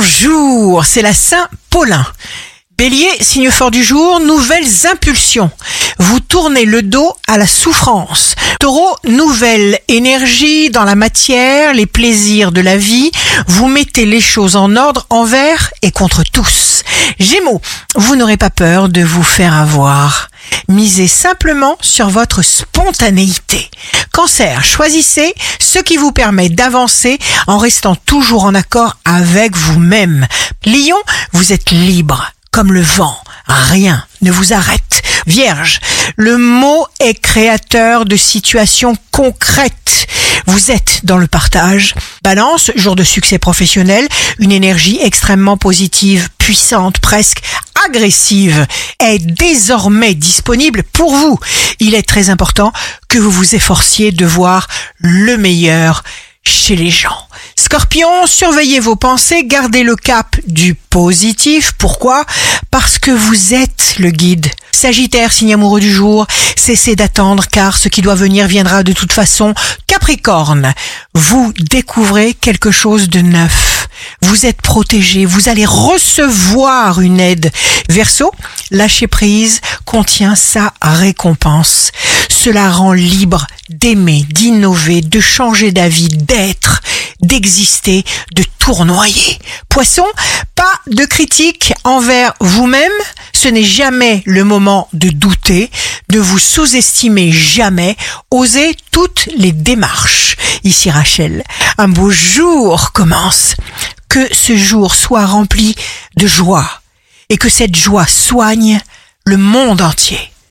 Bonjour, c'est la Saint-Paulin. Bélier, signe fort du jour, nouvelles impulsions. Vous tournez le dos à la souffrance. Taureau, nouvelle énergie dans la matière, les plaisirs de la vie. Vous mettez les choses en ordre envers et contre tous. Gémeaux, vous n'aurez pas peur de vous faire avoir. Misez simplement sur votre spontanéité. Cancer, choisissez ce qui vous permet d'avancer en restant toujours en accord avec vous-même. Lion, vous êtes libre comme le vent. Rien ne vous arrête. Vierge, le mot est créateur de situations concrètes. Vous êtes dans le partage. Balance, jour de succès professionnel, une énergie extrêmement positive, puissante, presque agressive est désormais disponible pour vous. Il est très important que vous vous efforciez de voir le meilleur chez les gens. Scorpion, surveillez vos pensées, gardez le cap du positif. Pourquoi? Parce que vous êtes le guide. Sagittaire, signe amoureux du jour, cessez d'attendre car ce qui doit venir viendra de toute façon. Capricorne, vous découvrez quelque chose de neuf. Vous êtes protégé, vous allez recevoir une aide. Verseau, lâcher prise contient sa récompense. Cela rend libre d'aimer, d'innover, de changer d'avis, d'être d'exister, de tournoyer. Poisson, pas de critique envers vous-même. Ce n'est jamais le moment de douter, de vous sous-estimer jamais. Osez toutes les démarches. Ici Rachel, un beau jour commence. Que ce jour soit rempli de joie et que cette joie soigne le monde entier.